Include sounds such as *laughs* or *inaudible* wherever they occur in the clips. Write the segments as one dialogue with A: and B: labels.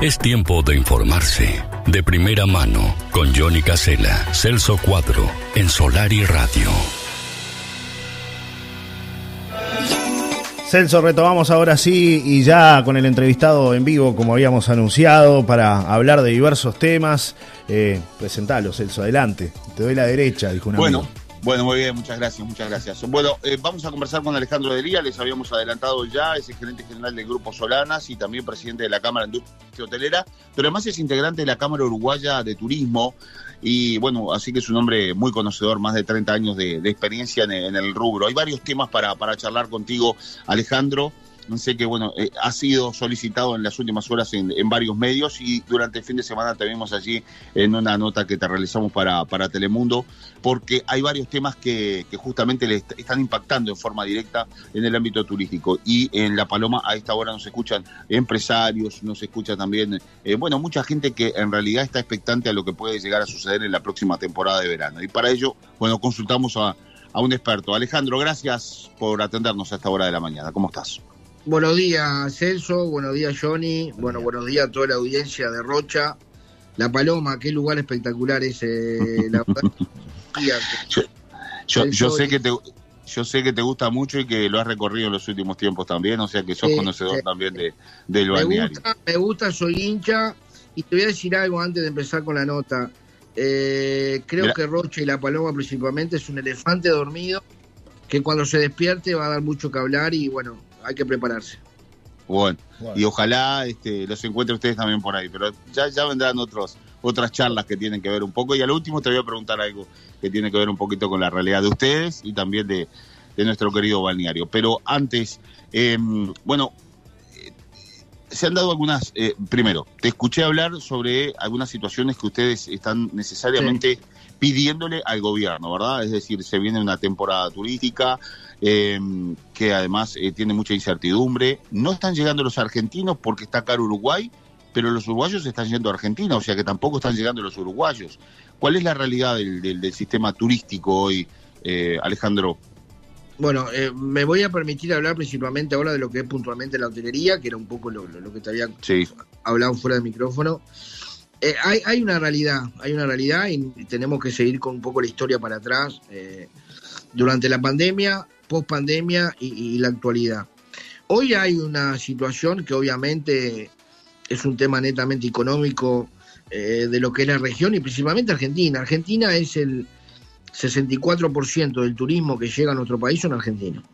A: Es tiempo de informarse. De primera mano, con Johnny Casella, Celso Cuadro, en Solar y Radio.
B: Celso, retomamos ahora sí y ya con el entrevistado en vivo, como habíamos anunciado, para hablar de diversos temas. Eh, presentalo, Celso, adelante. Te doy la derecha, dijo una
C: Bueno, bueno, muy bien, muchas gracias, muchas gracias. Bueno, eh, vamos a conversar con Alejandro Delía, les habíamos adelantado ya, es el gerente general del Grupo Solanas y también presidente de la Cámara de Industria Hotelera, pero además es integrante de la Cámara Uruguaya de Turismo y bueno, así que es un hombre muy conocedor, más de 30 años de, experiencia en, en, el rubro. Hay varios temas para, para charlar contigo, Alejandro. Sé que bueno, eh, ha sido solicitado en las últimas horas en, varios medios y durante el fin de semana te vimos allí en una nota que te realizamos para, para Telemundo, porque hay varios temas que, justamente le est están impactando en forma directa en el ámbito turístico. Y en La Paloma a esta hora nos escuchan empresarios, nos escucha también, eh, bueno, mucha gente que en realidad está expectante a lo que puede llegar a suceder en la próxima temporada de verano. Y para ello, bueno, consultamos a, a un experto. Alejandro, gracias por atendernos a esta hora de la mañana. ¿Cómo estás?
D: Buenos días, Celso. Buenos días, Johnny. Bueno, buenos días a toda la audiencia de Rocha. La Paloma, qué lugar espectacular es. Eh, *laughs* la...
C: yo, yo, yo, sé que te, yo sé que te gusta mucho y que lo has recorrido en los últimos tiempos también, o sea que sos eh, conocedor eh, también de, del balneario.
D: Me gusta, me gusta, soy hincha. Y te voy a decir algo antes de empezar con la nota. Eh, creo Mira. que Rocha y la Paloma principalmente es un elefante dormido que cuando se despierte va a dar mucho que hablar y bueno, hay que prepararse.
C: Bueno, bueno. y ojalá este, los encuentre ustedes también por ahí, pero ya, ya vendrán otros, otras charlas que tienen que ver un poco. Y al último te voy a preguntar algo que tiene que ver un poquito con la realidad de ustedes y también de, de nuestro querido balneario. Pero antes, eh, bueno, se han dado algunas, eh, primero, te escuché hablar sobre algunas situaciones que ustedes están necesariamente pidiéndole al gobierno, ¿verdad? Es decir, se viene una temporada turística, eh, que además eh, tiene mucha incertidumbre. No están llegando los argentinos porque está caro Uruguay, pero los uruguayos están yendo a Argentina, o sea que tampoco están llegando los uruguayos. ¿Cuál es la realidad del, del, del sistema turístico hoy, eh, Alejandro?
D: Bueno, eh, me voy a permitir hablar principalmente ahora de lo que es puntualmente la hotelería, que era un poco lo, lo que te había
C: sí.
D: hablado fuera del micrófono. Eh, hay, hay, una realidad, hay una realidad y tenemos que seguir con un poco la historia para atrás. Eh, durante la pandemia, post pandemia y, y, la actualidad. Hoy hay una situación que obviamente es un tema netamente económico eh, de lo que es la región y principalmente Argentina. Argentina es el 64% del turismo que llega a nuestro país son argentinos.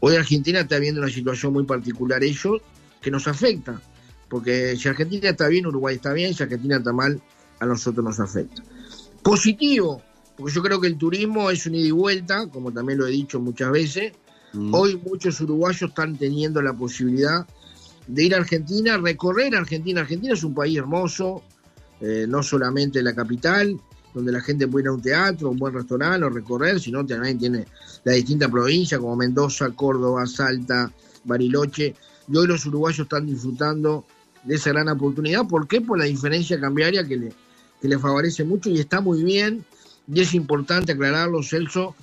D: Hoy Argentina está viendo una situación muy particular ellos que nos afecta, porque si Argentina está bien, Uruguay está bien, si Argentina está mal, a nosotros nos afecta. Positivo, porque yo creo que el turismo es un ida y vuelta, como también lo he dicho muchas veces. Mm. Hoy muchos uruguayos están teniendo la posibilidad de ir a Argentina, recorrer Argentina. Argentina es un país hermoso, eh, no solamente la capital, donde la gente puede ir a un teatro, un buen restaurante o recorrer, sino también tiene las distintas provincias como Mendoza, Córdoba, Salta, Bariloche. Y hoy los uruguayos están disfrutando de esa gran oportunidad. ¿Por qué? Por la diferencia cambiaria que le, que le favorece mucho y está muy bien. Y es importante aclararlo, Celso.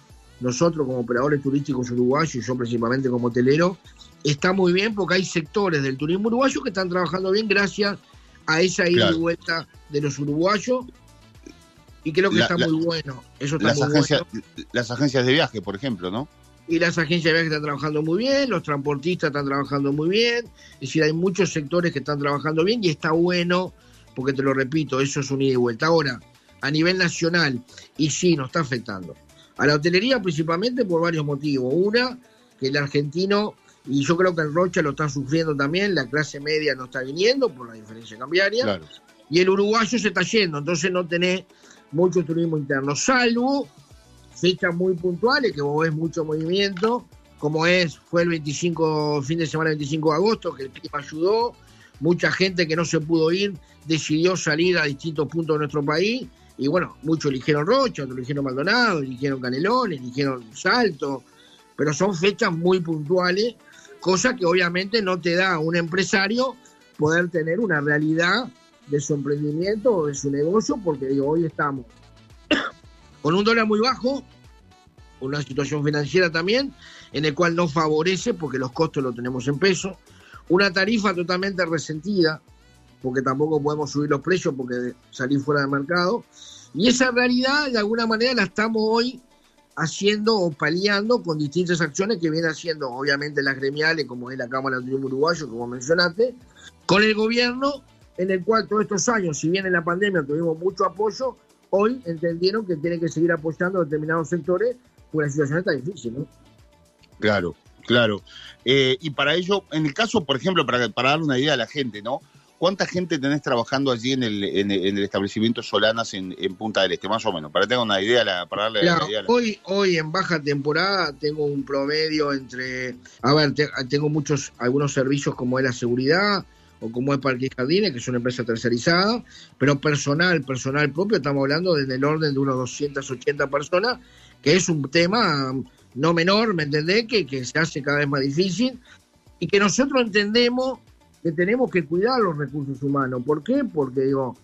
D: Nosotros como operadores turísticos uruguayos, y yo principalmente como hotelero, está muy bien porque hay sectores del turismo uruguayo que están trabajando bien gracias a esa ida claro. y vuelta de los uruguayos y creo que la, está la, muy bueno. Eso está
C: las,
D: muy
C: agencias,
D: bueno.
C: las agencias de viaje, por ejemplo, ¿no?
D: Y las agencias de viaje están trabajando muy bien, los transportistas están trabajando muy bien, es decir, hay muchos sectores que están trabajando bien y está bueno, porque te lo repito, eso es un ida y vuelta. Ahora, a nivel nacional, y sí, nos está afectando. A la hotelería principalmente por varios motivos. Una, que el argentino, y yo creo que el Rocha lo está sufriendo también, la clase media no está viniendo por la diferencia cambiaria, claro. y el uruguayo se está yendo, entonces no tenés mucho turismo interno, salvo fechas muy puntuales, que vos ves mucho movimiento, como es, fue el 25, fin de semana 25 de agosto, que el clima ayudó, mucha gente que no se pudo ir decidió salir a distintos puntos de nuestro país, y bueno, muchos eligieron Rocha, otros eligieron Maldonado, eligieron Canelón, eligieron Salto, pero son fechas muy puntuales, cosa que obviamente no te da a un empresario poder tener una realidad de su emprendimiento o de su negocio, porque hoy estamos *coughs* con un dólar muy bajo, una situación financiera también, en el cual no favorece, porque los costos los tenemos en pesos, una tarifa totalmente resentida, porque tampoco podemos subir los precios porque salir fuera del mercado. Y esa realidad, de alguna manera, la estamos hoy haciendo o paliando con distintas acciones que vienen haciendo, obviamente, las gremiales, como es la Cámara de Turismo Uruguayo, como mencionaste, con el gobierno, en el cual todos estos años, si bien en la pandemia tuvimos mucho apoyo, hoy entendieron que tienen que seguir apoyando a determinados sectores, porque la situación está difícil, ¿no?
C: Claro, claro. Eh, y para ello, en el caso, por ejemplo, para, para darle una idea a la gente, ¿no? ¿Cuánta gente tenés trabajando allí en el, en, el establecimiento Solanas en, Punta del Este, más o menos? Para que tenga una idea, para darle
D: una idea. Hoy, hoy en baja temporada tengo un promedio entre, a ver, tengo muchos, algunos servicios como es la seguridad o como es Parque Jardines, que es una empresa tercerizada, pero personal, personal propio, estamos hablando desde el orden de unos 280 personas, que es un tema no menor, ¿me entendés? Que, que se hace cada vez más difícil y que nosotros entendemos que tenemos que cuidar los recursos humanos. ¿Por qué? Porque digo,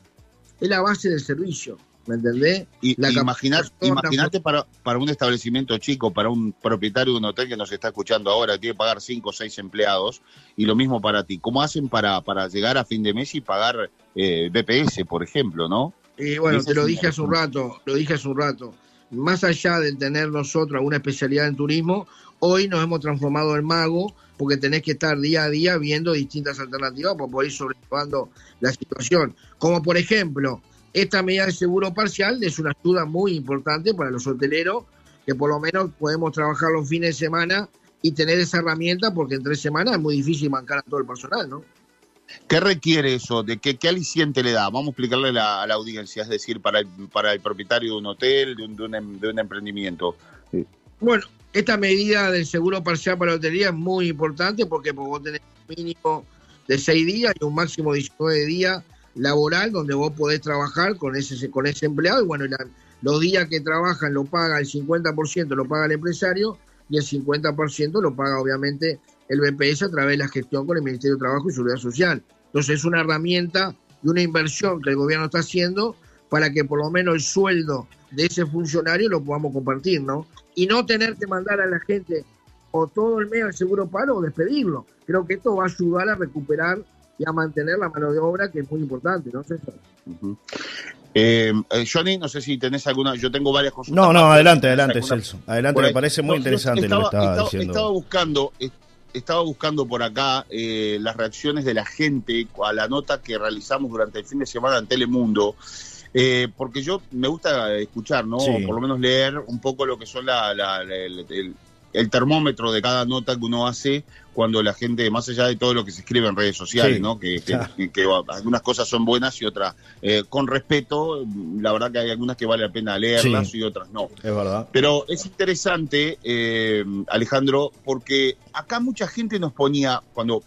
D: es la base del servicio. ¿Me entendés?
C: Y, imagínate para, para un establecimiento chico, para un propietario de un hotel que nos está escuchando ahora, tiene que pagar cinco o seis empleados, y lo mismo para ti. ¿Cómo hacen para, para llegar a fin de mes y pagar eh, BPS, por ejemplo, no?
D: Y bueno, te lo dije hace un rato, lo dije hace un rato. Más allá de tener nosotros alguna especialidad en turismo, hoy nos hemos transformado en mago porque tenés que estar día a día viendo distintas alternativas para poder ir sobrellevando la situación. Como por ejemplo, esta medida de seguro parcial es una ayuda muy importante para los hoteleros, que por lo menos podemos trabajar los fines de semana y tener esa herramienta, porque en tres semanas es muy difícil bancar a todo el personal, ¿no?
C: ¿Qué requiere eso? ¿De qué, qué aliciente le da? Vamos a explicarle a la audiencia, es decir, para el, para el propietario de un hotel, de un, de un, de un emprendimiento.
D: Bueno, esta medida del seguro parcial para la hotelería es muy importante porque, vos tenés un mínimo de seis días y un máximo de 19 días laboral donde vos podés trabajar con ese, con ese empleado y bueno, los días que trabajan lo paga el 50% lo paga el empresario y el 50% lo paga obviamente el BPS a través de la gestión con el Ministerio de Trabajo y Seguridad Social. Entonces es una herramienta y una inversión que el gobierno está haciendo para que por lo menos el sueldo de ese funcionario lo podamos compartir, ¿no? Y no tener que mandar a la gente o todo el mes al seguro paro o despedirlo. Creo que esto va a ayudar a recuperar y a mantener la mano de obra, que es muy importante, ¿no, César?
C: Eh, eh, Johnny, no sé si tenés alguna, yo tengo varias cosas.
B: No, no, adelante, adelante, Celso. Adelante, me parece muy interesante lo que estaba, diciendo.
C: Estaba buscando, estaba buscando por acá eh, las reacciones de la gente a la nota que realizamos durante el fin de semana en Telemundo eh, porque yo me gusta escuchar, ¿no? por lo menos leer un poco lo que son la, el, termómetro de cada nota que uno hace cuando la gente, más allá de todo lo que se escribe en redes sociales, ¿no? Que, algunas cosas son buenas y otras eh, con respeto, la verdad que hay algunas que vale la pena leerlas y otras no.
B: Es verdad.
C: Pero es interesante, eh, Alejandro, porque acá mucha gente nos ponía, cuando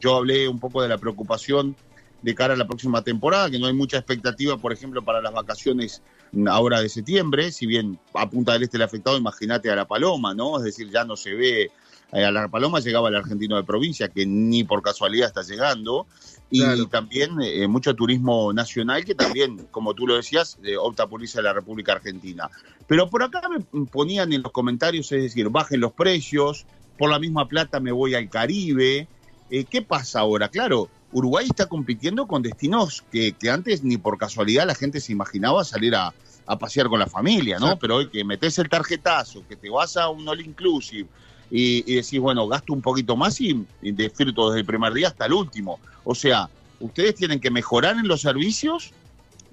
C: yo hablé un poco de la preocupación de cara a la próxima temporada, que no hay mucha expectativa, por ejemplo, para las vacaciones ahora de septiembre, si bien a Punta del Este le ha afectado, imagínate a La Paloma, ¿no? Es decir, ya no se ve, eh, a La Paloma llegaba el argentino de provincia, que ni por casualidad está llegando, y también eh, mucho turismo nacional, que también, como tú lo decías, eh, opta por irse a la República Argentina. Pero por acá me ponían en los comentarios, es decir, bajen los precios, por la misma plata me voy al Caribe. ¿Qué pasa ahora? Claro, Uruguay está compitiendo con destinos que, antes ni por casualidad la gente se imaginaba salir a, pasear con la familia, ¿no? Pero hoy que metes el tarjetazo, que te vas a un all inclusive y, decís, bueno, gasto un poquito más y, disfruto desde el primer día hasta el último. O sea, ustedes tienen que mejorar en los servicios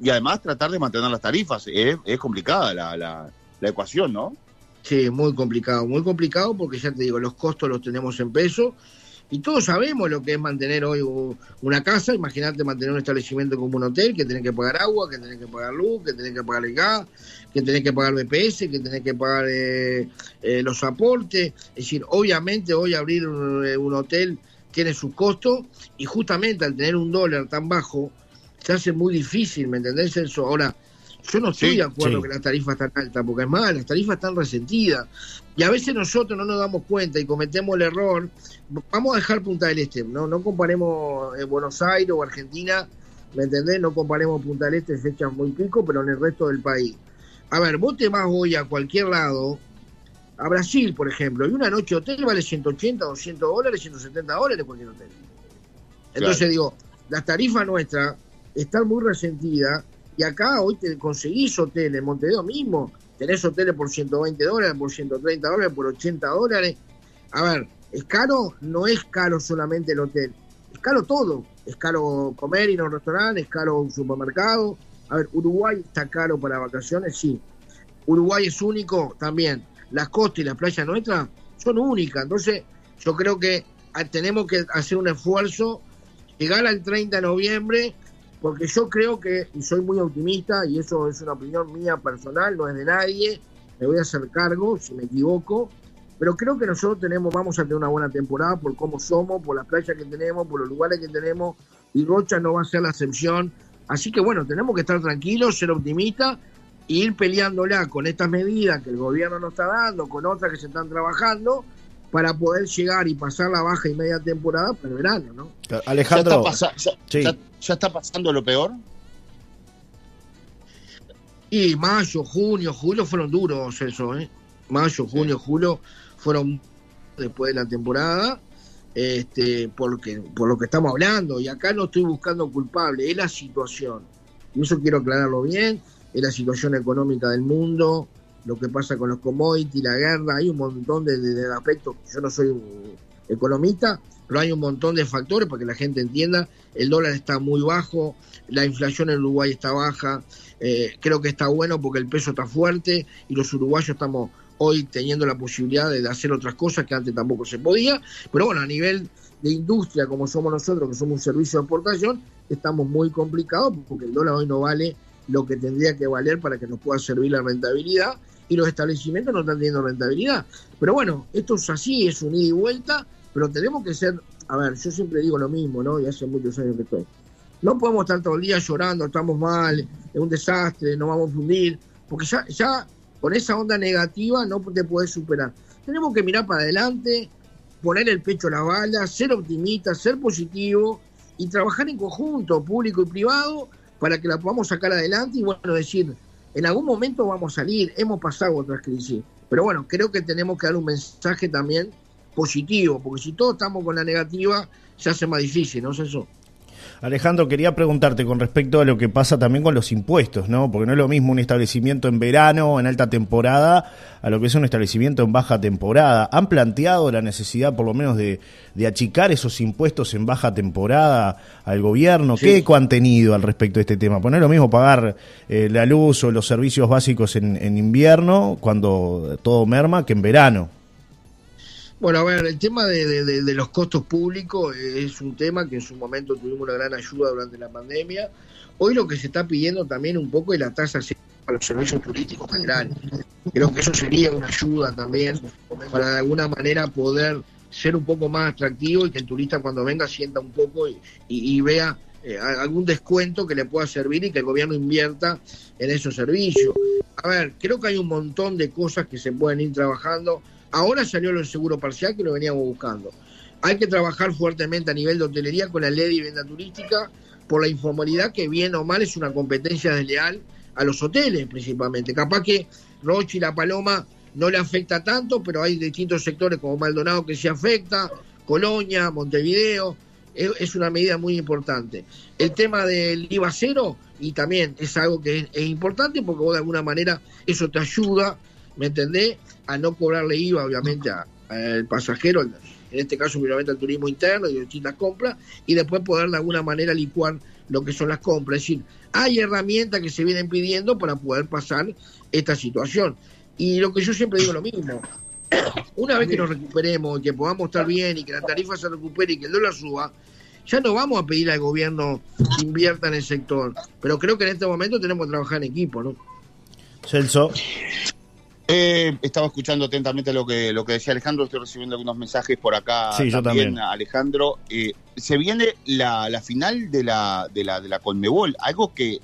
C: y además tratar de mantener las tarifas. Es, complicada la, la, la ecuación, ¿no?
D: Sí, muy complicado, muy complicado porque ya te digo, los costos los tenemos en peso y todos sabemos lo que es mantener hoy una casa, imagínate mantener un establecimiento como un hotel, que tenés que pagar agua, que tenés que pagar luz, que tenés que pagar el gas, que tenés que pagar BPS, que tenés que pagar eh, eh, los aportes. Es decir, obviamente hoy abrir un, eh, hotel tiene sus costos y justamente al tener un dólar tan bajo, se hace muy difícil, ¿me entendés eso? Ahora, yo no estoy de acuerdo que las tarifas están altas, porque es más, las tarifas están resentidas. Y a veces nosotros no nos damos cuenta y cometemos el error. Vamos a dejar Punta del Este, no, no comparemos eh, Buenos Aires o Argentina, ¿me entendés? No comparemos Punta del Este, fechas muy pico, pero en el resto del país. A ver, vos te vas hoy a cualquier lado, a Brasil, por ejemplo, y una noche hotel vale 180, 200 dólares, 170 dólares cualquier hotel. Entonces digo, las tarifas nuestras están muy resentidas y acá hoy te conseguís hoteles, en Montevideo mismo, tenés hoteles por 120 dólares, por 130 dólares, por 80 dólares. A ver, es caro, no es caro solamente el hotel, es caro todo. Es caro comer, ir a un restaurante, es caro un supermercado. A ver, Uruguay está caro para vacaciones, sí. Uruguay es único también. Las costas y las playas nuestras son únicas. Entonces, yo creo que ah, tenemos que hacer un esfuerzo, llegar al 30 de noviembre, porque yo creo que, y soy muy optimista, y eso es una opinión mía personal, no es de nadie, me voy a hacer cargo si me equivoco, pero creo que nosotros tenemos, vamos a tener una buena temporada por cómo somos, por las playas que tenemos, por los lugares que tenemos, y Rocha no va a ser la excepción. Así que bueno, tenemos que estar tranquilos, ser optimistas e ir peleándola con estas medidas que el gobierno nos está dando, con otras que se están trabajando, para poder llegar y pasar la baja y media temporada para el verano, ¿no?
B: Alejandro,
C: ¿Ya está, pasando lo peor?
D: Y mayo, junio, julio fueron duros eso, ¿eh? Mayo, junio, julio fueron después de la temporada, este, porque, por lo que estamos hablando, y acá no estoy buscando culpable, es la situación, y eso quiero aclararlo bien, es la situación económica del mundo, lo que pasa con los commodities, la guerra, hay un montón de, aspectos, yo no soy un economista, pero hay un montón de factores para que la gente entienda, el dólar está muy bajo, la inflación en Uruguay está baja, eh, creo que está bueno porque el peso está fuerte y los uruguayos estamos hoy teniendo la posibilidad de hacer otras cosas que antes tampoco se podía, pero bueno, a nivel de industria como somos nosotros, que somos un servicio de exportación, estamos muy complicados porque el dólar hoy no vale lo que tendría que valer para que nos pueda servir la rentabilidad y los establecimientos no están teniendo rentabilidad. Pero bueno, esto es así, es un ida y vuelta, pero tenemos que ser, a ver, yo siempre digo lo mismo, ¿no? Y hace muchos años que estoy. No podemos estar todo el día llorando, estamos mal, es un desastre, no vamos a fundir, porque ya, ya con esa onda negativa no te puedes superar. Tenemos que mirar para adelante, poner el pecho a la bala, ser optimistas, ser positivo y trabajar en conjunto, público y privado, para que la podamos sacar adelante y bueno, decir, en algún momento vamos a salir, hemos pasado otras crisis, pero bueno, creo que tenemos que dar un mensaje también positivo, porque si todos estamos con la negativa, se hace más difícil, ¿no es eso?
B: Alejandro, quería preguntarte con respecto a lo que pasa también con los impuestos, ¿no? Porque no es lo mismo un establecimiento en verano, en alta temporada, a lo que es un establecimiento en baja temporada. ¿Han planteado la necesidad, por lo menos, de, achicar esos impuestos en baja temporada al gobierno? ¿Qué eco han tenido al respecto de este tema? Pues no es lo mismo pagar eh, la luz o los servicios básicos en, en invierno, cuando todo merma, que en verano.
D: Bueno, a ver, el tema de, los costos públicos es un tema que en su momento tuvimos una gran ayuda durante la pandemia. Hoy lo que se está pidiendo también un poco es la tasa para los servicios turísticos generales. Creo que eso sería una ayuda también para de alguna manera poder ser un poco más atractivo y que el turista cuando venga sienta un poco y, vea eh, algún descuento que le pueda servir y que el gobierno invierta en esos servicios. A ver, creo que hay un montón de cosas que se pueden ir trabajando Ahora salió el seguro parcial que lo veníamos buscando. Hay que trabajar fuertemente a nivel de hotelería con la ley de venta turística por la informalidad que bien o mal es una competencia desleal a los hoteles principalmente. Capaz que Roche y La Paloma no le afecta tanto, pero hay distintos sectores como Maldonado que se afecta, Colonia, Montevideo, es una medida muy importante. El tema del IVA cero, y también es algo que es, es importante porque vos de alguna manera eso te ayuda ¿me entendés? A no cobrarle IVA, obviamente, al pasajero, en este caso, obviamente, al turismo interno y distintas compras, y después poder de alguna manera licuar lo que son las compras. Es decir, hay herramientas que se vienen pidiendo para poder pasar esta situación. Y lo que yo siempre digo lo mismo, *coughs* una vez que nos recuperemos, que podamos estar bien y que la tarifa se recupere y que el dólar suba, ya no vamos a pedir al gobierno que invierta en el sector. Pero creo que en este momento tenemos que trabajar en equipo, ¿no?
B: Celso.
C: Eh, estaba escuchando atentamente lo que, lo que decía Alejandro, estoy recibiendo algunos mensajes por acá
B: sí, también,
C: Alejandro. Eh, se viene la, la, final de la, de la, de la Conmebol, algo que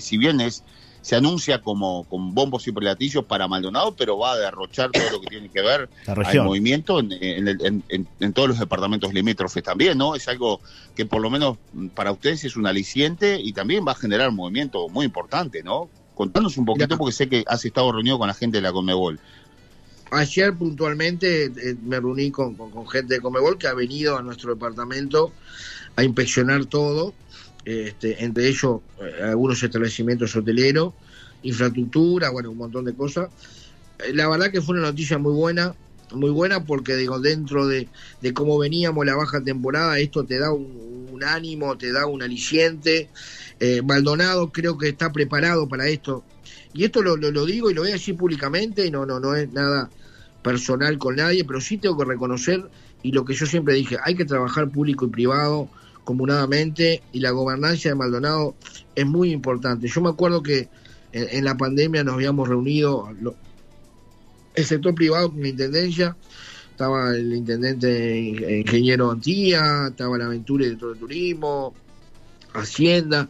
C: si bien es se anuncia como con bombos y platillos para Maldonado, pero va a derrochar todo lo que tiene que ver al movimiento en, en, en, todos los departamentos limítrofes también, ¿no? Es algo que por lo menos para ustedes es un aliciente y también va a generar un movimiento muy importante, ¿no? Contanos un poquito, porque sé que has estado reunido con la gente de la Conmebol.
D: Ayer puntualmente eh, me reuní con, con, gente de Comebol que ha venido a nuestro departamento a inspeccionar todo, este, entre ellos eh, algunos establecimientos hoteleros, infraestructura, bueno, un montón de cosas. Eh, la verdad que fue una noticia muy buena, muy buena porque digo, dentro de, cómo veníamos la baja temporada, esto te da un, ánimo, te da un aliciente. Maldonado creo que está preparado para esto y esto lo, lo, digo y lo voy a decir públicamente, y no, no, no es nada personal con nadie, pero sí tengo que reconocer, y lo que yo siempre dije, hay que trabajar público y privado comunadamente, y la gobernancia de Maldonado es muy importante. Yo me acuerdo que en, la pandemia nos habíamos reunido, el sector privado con la intendencia, estaba el intendente ingeniero Antía, estaba la aventura y de todo el turismo, Hacienda,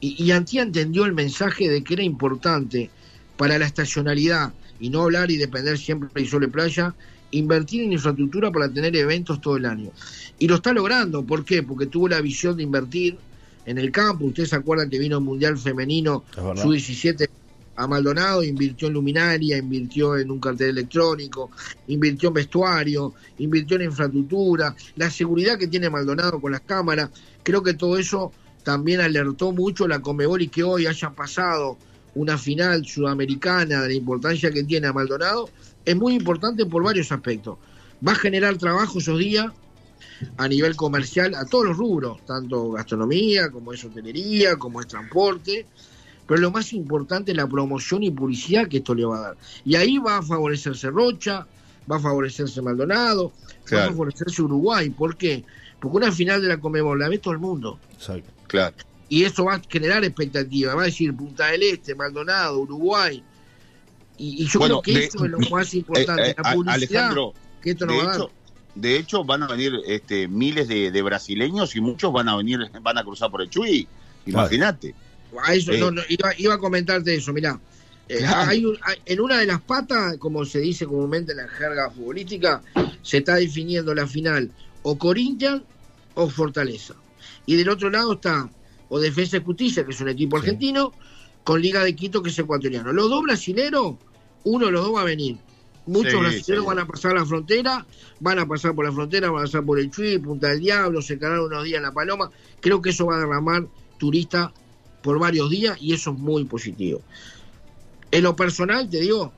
D: y, Antía entendió el mensaje de que era importante para la estacionalidad y no hablar y depender siempre de Sol Playa, invertir en infraestructura para tener eventos todo el año. Y lo está logrando, ¿por qué? Porque tuvo la visión de invertir en el campo. Ustedes se acuerdan que vino el Mundial Femenino su 17 a Maldonado, invirtió en luminaria, invirtió en un cartel electrónico, invirtió en vestuario, invirtió en infraestructura, la seguridad que tiene Maldonado con las cámaras. Creo que todo eso también alertó mucho la Comebol y que hoy haya pasado una final sudamericana de la importancia que tiene a Maldonado, es muy importante por varios aspectos. Va a generar trabajo esos días a nivel comercial a todos los rubros, tanto gastronomía como es hotelería, como es transporte, pero lo más importante es la promoción y publicidad que esto le va a dar. Y ahí va a favorecerse Rocha, va a favorecerse Maldonado, va a favorecerse Uruguay. ¿Por qué? Porque una final de la Comebol la ve todo el mundo.
C: Exacto. Claro.
D: Y eso va a generar expectativas. Va a decir Punta del Este, Maldonado, Uruguay. Y, yo creo que eso es lo más importante. Eh, la
C: Alejandro, que esto no va a dar. De hecho, van a venir este, miles de, brasileños y muchos van a venir, van a cruzar por el Chuy. Imagínate.
D: eso, no, eh. iba, a comentarte eso, mirá. Eh, hay en una de las patas, como se dice comúnmente en la jerga futbolística, se está definiendo la final o Corinthians o Fortaleza. Y del otro lado está o Defensa y Justicia, que es un equipo argentino, con Liga de Quito, que es ecuatoriano. Los dos brasileros, uno de los dos va a venir. Muchos brasileños van a pasar la frontera, van a pasar por la frontera, van a pasar por el Chuy, Punta del Diablo, se quedaron unos días en La Paloma. Creo que eso va a derramar turistas por varios días y eso es muy positivo. En lo personal, te digo,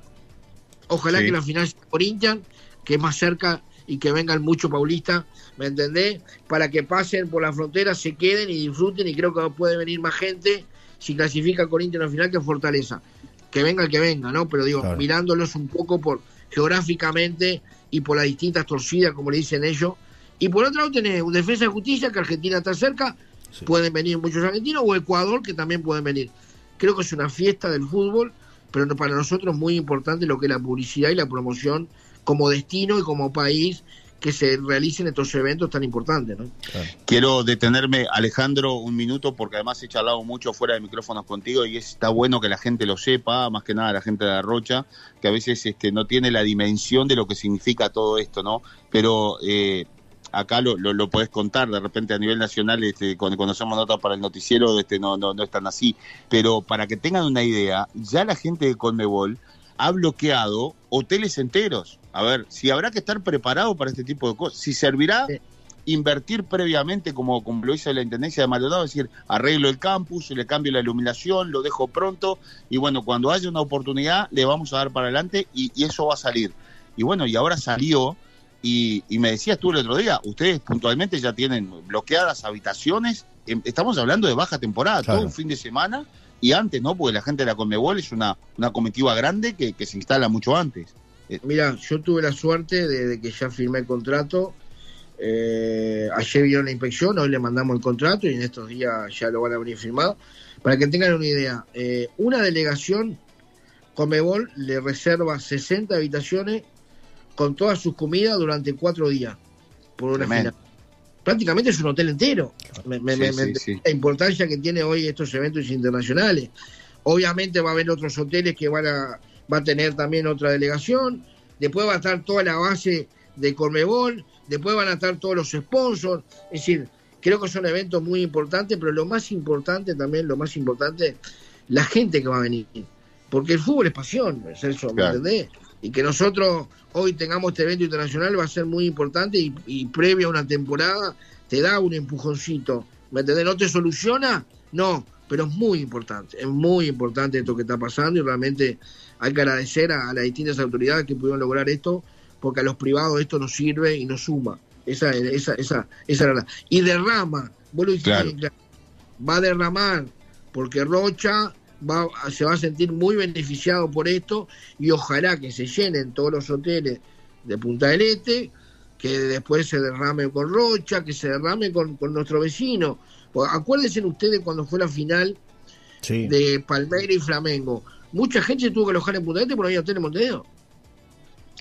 D: ojalá que la final sea Corinthians, que es más cerca y que vengan muchos paulistas ¿me entendés? Para que pasen por la frontera, se queden y disfruten y creo que puede venir más gente si clasifica Corinthians al final que Fortaleza. Que venga el que venga, ¿no? Pero digo, mirándolos un poco por geográficamente y por las distintas torcidas, como le dicen ellos. Y por otro lado tenés un Defensa de Justicia, que Argentina está cerca, pueden venir muchos argentinos, o Ecuador, que también pueden venir. Creo que es una fiesta del fútbol, pero para nosotros es muy importante lo que es la publicidad y la promoción como destino y como país que se realicen estos eventos tan importantes. ¿no?
C: Quiero detenerme, Alejandro, un minuto, porque además he charlado mucho fuera de micrófonos contigo y está bueno que la gente lo sepa, más que nada la gente de la Rocha, que a veces este, no tiene la dimensión de lo que significa todo esto, ¿no? Pero eh, acá lo, lo, podés contar, de repente a nivel nacional, este, cuando conocemos notas para el noticiero, este, no, no, no es tan así, pero para que tengan una idea, ya la gente de Conmebol ha bloqueado hoteles enteros. A ver, si habrá que estar preparado para este tipo de cosas, si servirá invertir previamente, como, como lo hizo la Intendencia de Maldonado, es decir, arreglo el campus, le cambio la iluminación, lo dejo pronto, y bueno, cuando haya una oportunidad, le vamos a dar para adelante y, eso va a salir. Y bueno, y ahora salió, y, me decías tú el otro día, ustedes puntualmente ya tienen bloqueadas habitaciones, em, estamos hablando de baja temporada, todo un fin de semana, y antes, ¿no? Porque la gente de la Conmebol es una, una comitiva grande que, se instala mucho antes.
D: Eh, Mira, yo tuve la suerte de, que ya firmé el contrato. Eh, ayer vieron la inspección, hoy le mandamos el contrato y en estos días ya lo van a venir firmado. Para que tengan una idea, eh, una delegación Comebol le reserva 60 habitaciones con todas sus comidas durante cuatro días por una final prácticamente es un hotel entero. La importancia que tiene hoy estos eventos internacionales. Obviamente va a haber otros hoteles que van a, va a tener también otra delegación. Después va a estar toda la base de Cormebol. Después van a estar todos los sponsors. Es decir, creo que son eventos muy importantes, pero lo más importante también, lo más importante, la gente que va a venir. Porque el fútbol es pasión, es eso, ¿me entendés? Y que nosotros hoy tengamos este evento internacional va a ser muy importante y, y previo a una temporada te da un empujoncito. ¿Me entendés? ¿No te soluciona? No, pero es muy importante, es muy importante esto que está pasando y realmente hay que agradecer a, a las distintas autoridades que pudieron lograr esto, porque a los privados esto nos sirve y nos suma. Esa, esa, esa, esa es la. Y derrama, vos lo dijiste
C: Claro.
D: bien claro, va a derramar, porque Rocha va, se va a sentir muy beneficiado por esto y ojalá que se llenen todos los hoteles de Punta del Este, que después se derrame con Rocha, que se derrame con, con nuestro vecino. Acuérdense ustedes cuando fue la final
B: Sí.
D: de Palmeira y Flamengo. Mucha gente se tuvo que alojar en Punta del Este porque no había hotel en Montevideo.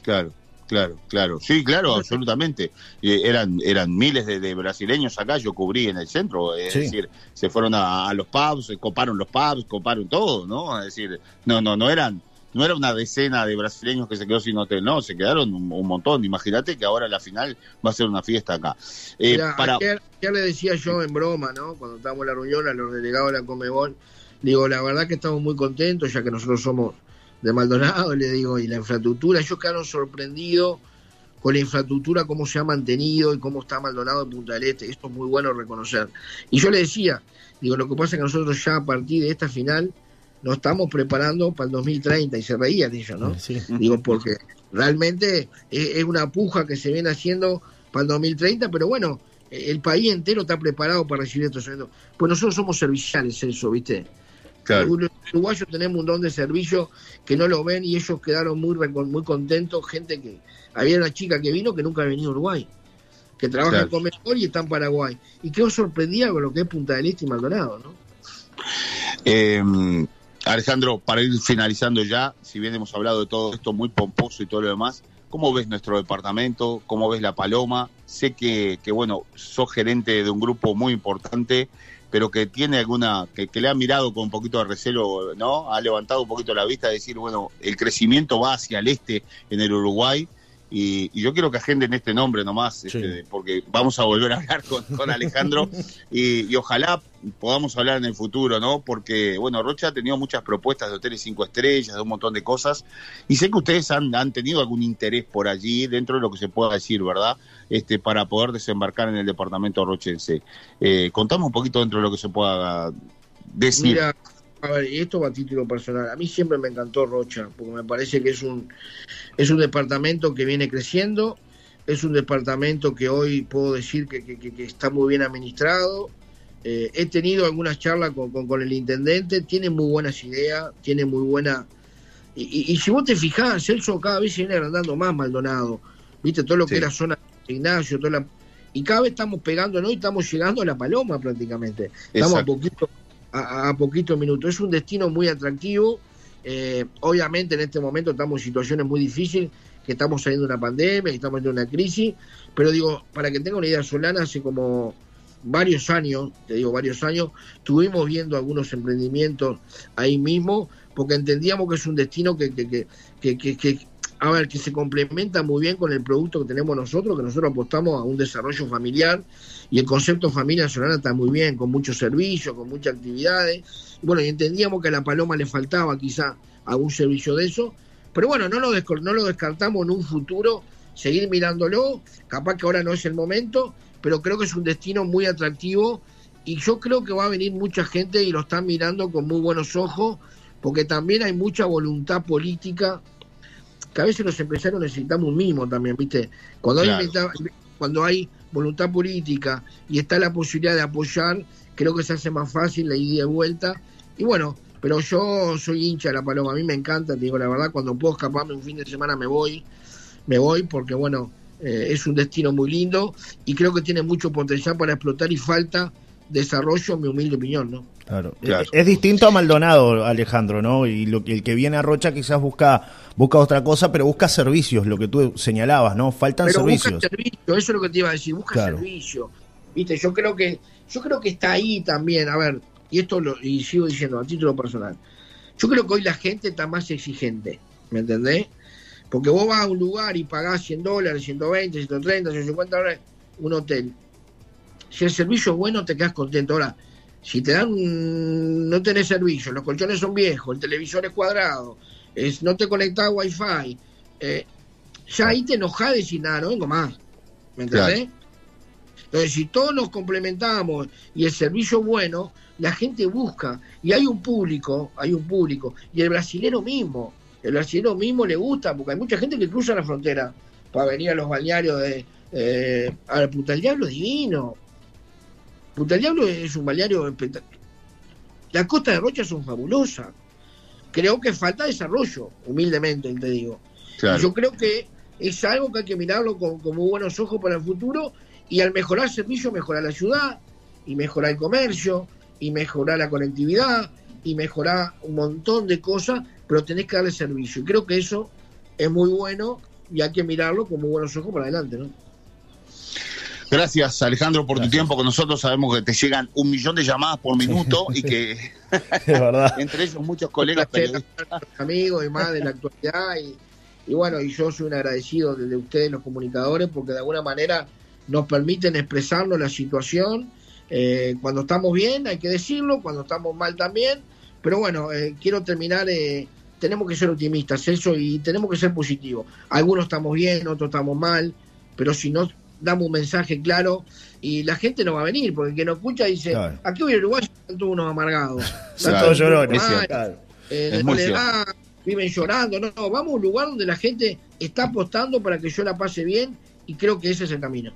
C: Claro, claro, claro. Sí, claro, absolutamente. Eh, eran, eran miles de, de brasileños acá, yo cubrí en el centro, es
B: Sí.
C: decir, se fueron a, a los pubs, eh, coparon los pubs, coparon todo, ¿no? Es decir, no, no, no eran, no era una decena de brasileños que se quedó sin hotel, no, se quedaron un, un montón. Imagínate que ahora la final va a ser una fiesta acá. Eh, para,
D: ayer, ayer le decía yo en broma, ¿no? Cuando estábamos en la reunión a los delegados de la Comebol, digo, la verdad que estamos muy contentos, ya que nosotros somos de Maldonado, le digo, y la infraestructura, ellos quedaron sorprendidos con la infraestructura, cómo se ha mantenido y cómo está Maldonado en Punta del Este, esto es muy bueno reconocer. Y yo le decía, digo, lo que pasa es que nosotros ya a partir de esta final nos estamos preparando para el 2030, y se reían ellos, ¿no?
B: Sí.
D: Digo, porque realmente es, una puja que se viene haciendo para el 2030, pero bueno, el país entero está preparado para recibir estos eventos. Pues nosotros somos serviciales, eso, ¿viste?
C: Claro,
D: Los uruguayos tenemos un don de servicio que no lo ven y ellos quedaron muy, muy contentos. Gente que. Había una chica que vino que nunca ha venido a Uruguay, que trabaja
C: Claro.
D: en Comedor y está en Paraguay. Y quedó sorprendida con lo que es Punta del Este y Maldonado, ¿no?
C: Eh, Alejandro, para ir finalizando ya, si bien hemos hablado de todo esto muy pomposo y todo lo demás, ¿cómo ves nuestro departamento? ¿Cómo ves la Paloma? Sé que, que bueno, sos gerente de un grupo muy importante, pero que tiene alguna, que, que le ha mirado con un poquito de recelo, ¿no? Ha levantado un poquito la vista de decir, bueno, el crecimiento va hacia el este en el Uruguay. Y, y yo quiero que agenden este nombre nomás,
B: Sí.
C: este, porque vamos a volver a hablar con, con Alejandro *laughs* y, y ojalá podamos hablar en el futuro, ¿no? Porque, bueno, Rocha ha tenido muchas propuestas de hoteles cinco estrellas, de un montón de cosas, y sé que ustedes han, han tenido algún interés por allí, dentro de lo que se pueda decir, ¿verdad? Este, para poder desembarcar en el departamento rochense. Eh, contame un poquito dentro de lo que se pueda decir.
D: Mira, a ver, y esto va a título personal. A mí siempre me encantó Rocha, porque me parece que es un, es un departamento que viene creciendo, es un departamento que hoy puedo decir que, que- que- está muy bien administrado. Eh, he tenido algunas charlas con, con- con el intendente, tiene muy buenas ideas, tiene muy buena... Y, y- y si vos te fijás, Celso cada vez se viene agrandando más Maldonado. Viste, todo lo que
C: Sí.
D: era zona de Ignacio, toda la... Y cada vez estamos pegándonos y estamos llegando a la paloma prácticamente. Estamos a poquito, a, a poquito minutos. Es un destino muy atractivo. Eh, obviamente en este momento estamos en situaciones muy difíciles, que estamos saliendo de una pandemia, que estamos en una crisis, pero digo, para que tenga una idea, Solana hace como varios años, te digo varios años, estuvimos viendo algunos emprendimientos ahí mismo, porque entendíamos que es un destino que, que, que- que- a ver, que se complementa muy bien con el producto que tenemos nosotros, que nosotros apostamos a un desarrollo familiar y el concepto familia Solana está muy bien, con muchos servicios, con muchas actividades. Bueno, y entendíamos que a la Paloma le faltaba quizá algún servicio de eso, pero bueno, no lo descartamos en un futuro, seguir mirándolo, capaz que ahora no es el momento, pero creo que es un destino muy atractivo y yo creo que va a venir mucha gente y lo están mirando con muy buenos ojos, porque también hay mucha voluntad política, que a veces los empresarios necesitamos un mimo también, ¿viste? Cuando hay, inventa- cuando hay voluntad política y está la posibilidad de apoyar, creo que se hace más fácil la ida y vuelta. Y bueno, pero yo soy hincha de la paloma, a mí me encanta, te digo la verdad, cuando puedo escaparme un fin de semana me voy, me voy porque bueno, eh, es un destino muy lindo y creo que tiene mucho potencial para explotar y falta desarrollo, en mi humilde opinión, ¿no?
B: Claro.
C: Claro.
B: Es, es distinto a Maldonado, Alejandro, ¿no? Y lo que el que viene a Rocha quizás busca busca otra cosa, pero busca servicios, lo que tú señalabas, ¿no? Faltan
D: Pero
B: servicios.
D: busca servicio, eso es lo que te iba a decir, busca
B: Claro.
D: servicio. Viste, yo creo que, yo creo que está ahí también, a ver, y esto lo, y sigo diciendo a título personal. Yo creo que hoy la gente está más exigente, ¿me entendés? Porque vos vas a un lugar y pagás 100 dólares, 120, 130, 150 dólares, un hotel. Si el servicio es bueno, te quedas contento. Ahora, si te dan, no tenés servicio, los colchones son viejos, el televisor es cuadrado, es, no te conectás a wifi, eh, ya ahí te enojás de decir, nada, no vengo más. ¿Me entendés? Entonces, si todos nos complementamos y el servicio bueno, la gente busca. Y hay un público, hay un público. Y el brasilero mismo, el brasilero mismo le gusta, porque hay mucha gente que cruza la frontera para venir a los balnearios de... Eh, a ver, Punta del Diablo es divino. Punta del Diablo es un balneario espectacular. Las costas de Rocha son fabulosas. Creo que falta desarrollo, humildemente te digo. Yo creo que es algo que hay que mirarlo con, muy buenos ojos para el futuro y al mejorar el servicio, mejorar la ciudad y mejorar el comercio y mejorar la conectividad y mejorar un montón de cosas, pero tenés que darle servicio. Y creo que eso es muy bueno y hay que mirarlo con muy buenos ojos para adelante, ¿no?
C: Gracias, Alejandro, por tu tiempo con nosotros. Sabemos que te llegan un millón de llamadas por minuto y que *laughs* *laughs* entre ellos muchos colegas
D: amigos y más de la actualidad y, y bueno, y yo soy un agradecido de, ustedes, los comunicadores, porque de alguna manera nos permiten expresarnos la situación. Eh, cuando estamos bien, hay que decirlo, cuando estamos mal también. Pero bueno, eh, quiero terminar. Eh, tenemos que ser optimistas, eso, y tenemos que ser positivos. Algunos estamos bien, otros estamos mal, pero si no damos un mensaje claro, y la gente no va a venir, porque el que nos escucha dice: aquí voy a Uruguay, están todos unos amargados. *laughs*
B: Están todos llorones.
D: Es muy viven llorando. No, no, vamos a un lugar donde la gente está apostando para que yo la pase bien y creo que ese es el camino.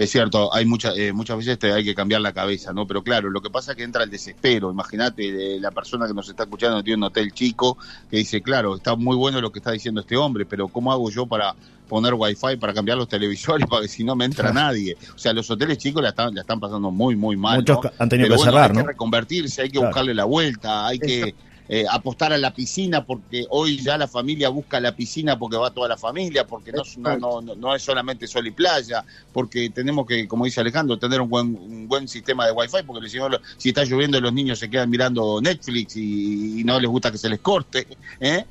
C: Es cierto, hay muchas eh, muchas veces te hay que cambiar la cabeza, ¿no? Pero claro, lo que pasa es que entra el desespero. Imagínate de la persona que nos está escuchando tiene un hotel chico que dice, claro, está muy bueno lo que está diciendo este hombre, pero ¿cómo hago yo para poner wifi para cambiar los televisores *laughs* para que si no me entra nadie? O sea, los hoteles chicos la están, la están pasando muy, muy mal.
B: Muchos han tenido que cerrar,
C: hay
B: que
C: reconvertirse, hay que buscarle la vuelta, hay que eh, apostar a la piscina, porque hoy ya la familia busca la piscina porque va toda la familia, porque no, no, no, no es solamente sol y playa, porque tenemos que, como dice Alejandro, tener un buen, un buen sistema de wifi, porque si, si está lloviendo los niños se quedan mirando Netflix y, no les gusta que se les corte. *laughs* ¿eh?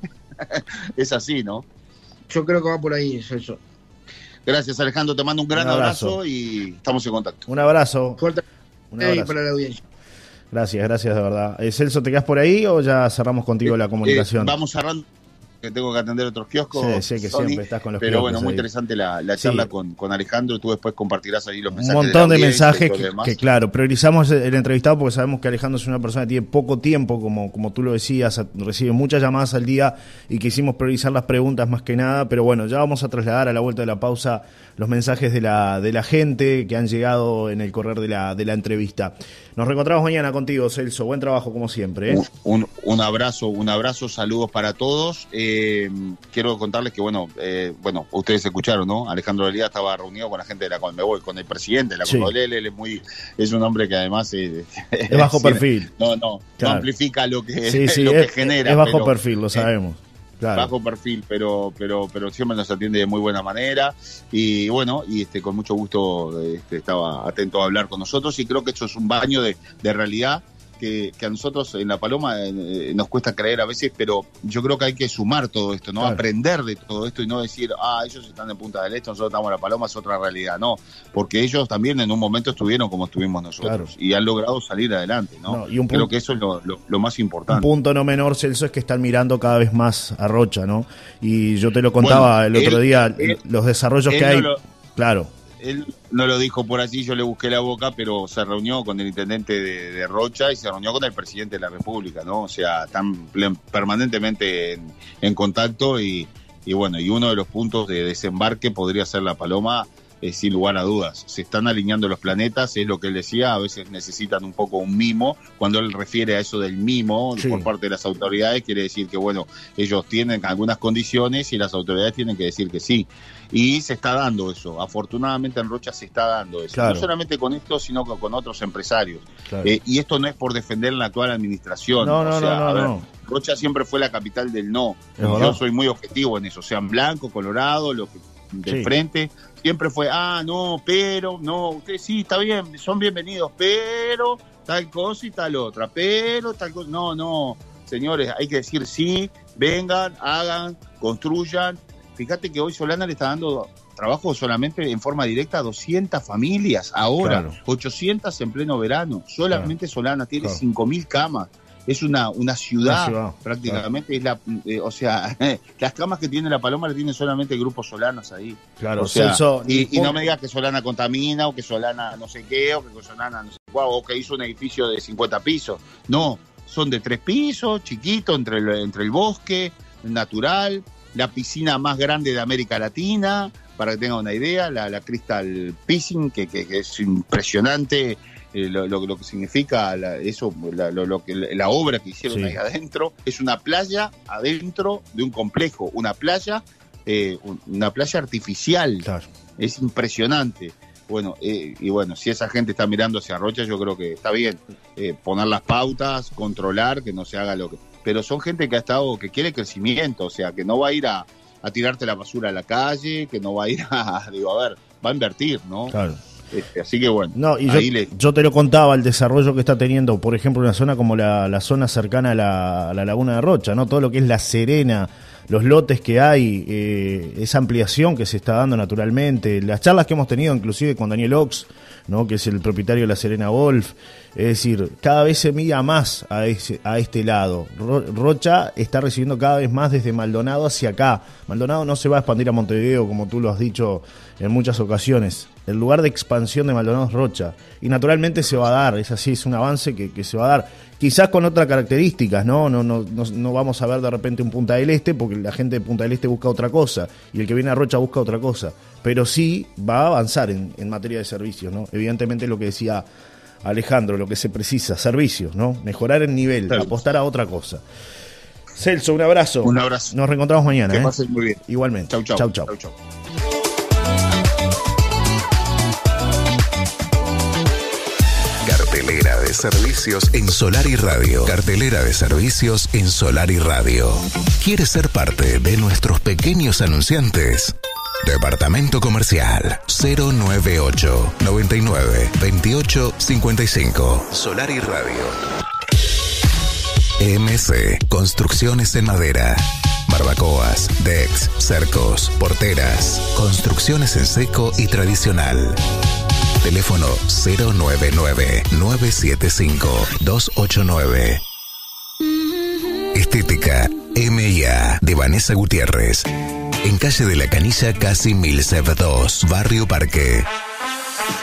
C: *laughs* es así, ¿no?
D: Yo creo que va por ahí, es eso.
C: Gracias Alejandro, te mando un gran abrazo. y estamos en contacto.
B: Un abrazo.
D: Fuerte un abrazo. para la audiencia.
B: Gracias, gracias de verdad. Eh, Celso, ¿te quedas por ahí o ya cerramos contigo la comunicación?
C: Eh, vamos cerrando que tengo que atender otros kioscos.
B: Sí, sí, que siempre estás con los
C: Pero bueno, muy interesante la, charla con, con, Alejandro. Tú después compartirás ahí los mensajes.
B: Un montón de, mensajes que, claro, priorizamos el entrevistado porque sabemos que Alejandro es una persona que tiene poco tiempo, como, como tú lo decías, recibe muchas llamadas al día y quisimos priorizar las preguntas más que nada. Pero bueno, ya vamos a trasladar a la vuelta de la pausa los mensajes de la, de la gente que han llegado en el correr de la, de la entrevista. Nos reencontramos mañana contigo, Celso. Buen trabajo como siempre. ¿eh?
C: Un, un, abrazo, un abrazo, saludos para todos. Eh, quiero contarles que, bueno, eh, bueno, ustedes escucharon, ¿no? Alejandro Delía estaba reunido con la gente de la Conmebol, con el presidente de la Conmebol. Él, es muy, es un hombre que además
B: es, bajo *laughs* perfil.
C: No, no, no amplifica lo que, *laughs* lo que genera.
B: Es bajo perfil, lo sabemos
C: bajo perfil, pero, pero, pero siempre nos atiende de muy buena manera y bueno, y este, con mucho gusto este, estaba atento a hablar con nosotros y creo que esto es un baño de, de realidad que, a nosotros en La Paloma eh, nos cuesta creer a veces, pero yo creo que hay que sumar todo esto, ¿no? Aprender de todo esto y no decir, ah, ellos están en Punta del Este, nosotros estamos en La Paloma, es otra realidad. No, porque ellos también en un momento estuvieron como estuvimos nosotros y han logrado salir adelante, ¿no? y un creo que eso es lo, más importante.
B: Un punto no menor, Celso, es que están mirando cada vez más a Rocha, ¿no? Y yo te lo contaba el otro día, los desarrollos que hay. claro
C: él no lo dijo por así, yo le busqué la boca, pero se reunió con el intendente de, Rocha y se reunió con el presidente de la República, ¿no? O sea, están permanentemente en, contacto y, y, bueno, y uno de los puntos de desembarque podría ser la Paloma, eh, sin lugar a dudas. Se están alineando los planetas, es lo que él decía, a veces necesitan un poco un mimo. Cuando él refiere a eso del mimo por parte de las autoridades, quiere decir que, bueno, ellos tienen algunas condiciones y las autoridades tienen que decir que sí. Y se está dando eso. Afortunadamente en Rocha se está dando eso. No solamente con esto, sino con, otros empresarios. Eh, y esto no es por defender la actual administración.
B: No, no, no,
C: Rocha siempre fue la capital del no. Yo soy muy objetivo en eso. Sean blanco, colorado, lo que de frente. Siempre fue, ah, no, pero, no, ustedes sí, está bien, son bienvenidos, pero tal cosa y tal otra, pero tal cosa. No, no, señores, hay que decir sí, vengan, hagan, construyan, Fíjate que hoy Solana le está dando trabajo solamente en forma directa a 200 familias ahora, 800 en pleno verano. Solamente Solana tiene 5.000 camas. Es una, una ciudad,
B: Una ciudad,
C: prácticamente. Es la, eh, o sea, *laughs* las camas que tiene la Paloma le tienen solamente grupos solanos ahí.
B: Claro,
C: O sea, y no me digas que Solana contamina o que Solana no sé qué o que Solana no sé cuál o que hizo un edificio de 50 pisos. No, son de tres pisos, chiquito, entre el, entre el bosque, natural, la piscina más grande de América Latina, para que tengan una idea, la, la Crystal Piscine, que, que- que es impresionante eh, lo, lo- lo que significa la- eso, la, lo- lo que, la obra que hicieron
B: Sí.
C: ahí adentro. Es una playa adentro de un complejo, una playa, eh, un- una playa artificial
B: Claro.
C: es impresionante. Bueno, eh, y bueno, si esa gente está mirando hacia Rocha, yo creo que está bien eh, poner las pautas, controlar, que no se haga lo que. Pero son gente que ha estado, que quiere crecimiento, o sea, que no va a ir a, a tirarte la basura a la calle, que no va a ir a, *laughs* digo, a ver, va a invertir, ¿no?
B: Claro.
C: Este, así que bueno,
B: No, y
C: ahí
B: yo,
C: le.
B: yo te lo contaba, el desarrollo que está teniendo, por ejemplo, una zona como la, la zona cercana a la, a la Laguna de Rocha, ¿no? Todo lo que es La Serena, los lotes que hay, eh, esa ampliación que se está dando naturalmente, las charlas que hemos tenido inclusive con Daniel Ox, ¿no? que es el propietario de la Serena Golf, es decir, cada vez se mira más a, ese, a este lado. Ro- Rocha está recibiendo cada vez más desde Maldonado hacia acá. Maldonado no se va a expandir a Montevideo, como tú lo has dicho en muchas ocasiones. El lugar de expansión de Maldonado es Rocha. Y naturalmente se va a dar, es así, es un avance que, que se va a dar. Quizás con otras características, ¿no? No, no, no, no vamos a ver de repente un Punta del Este, porque la gente de Punta del Este busca otra cosa, y el que viene a Rocha busca otra cosa. Pero sí va a avanzar en, en materia de servicios, ¿no? Evidentemente lo que decía Alejandro, lo que se precisa, servicios, ¿no? Mejorar el nivel,
C: Claro.
B: apostar a otra cosa. Celso, un abrazo.
C: Un abrazo.
B: Nos reencontramos mañana.
C: Que
B: ¿eh?
C: pases muy bien.
B: Igualmente.
C: Chau, chau.
B: Chau, chau.
C: Chau, chau.
E: De servicios en Solar y Radio. Cartelera de servicios en Solar y Radio. ¿Quieres ser parte de nuestros pequeños anunciantes? Departamento Comercial 098 99 28 55. Solar y Radio. MC Construcciones en Madera. Barbacoas, decks, cercos, porteras, construcciones en seco y tradicional. Teléfono 099-975-289. Estética MIA de Vanessa Gutiérrez. En calle de la Canilla, casi 1002, Barrio Parque.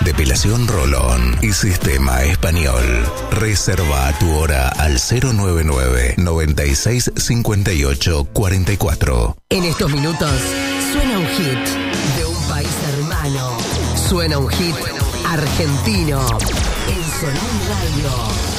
E: Depilación Rolón y Sistema Español. Reserva tu hora al 099 96 58 44.
F: En estos minutos suena un hit de un país hermano. Suena un hit argentino en Solar Radio.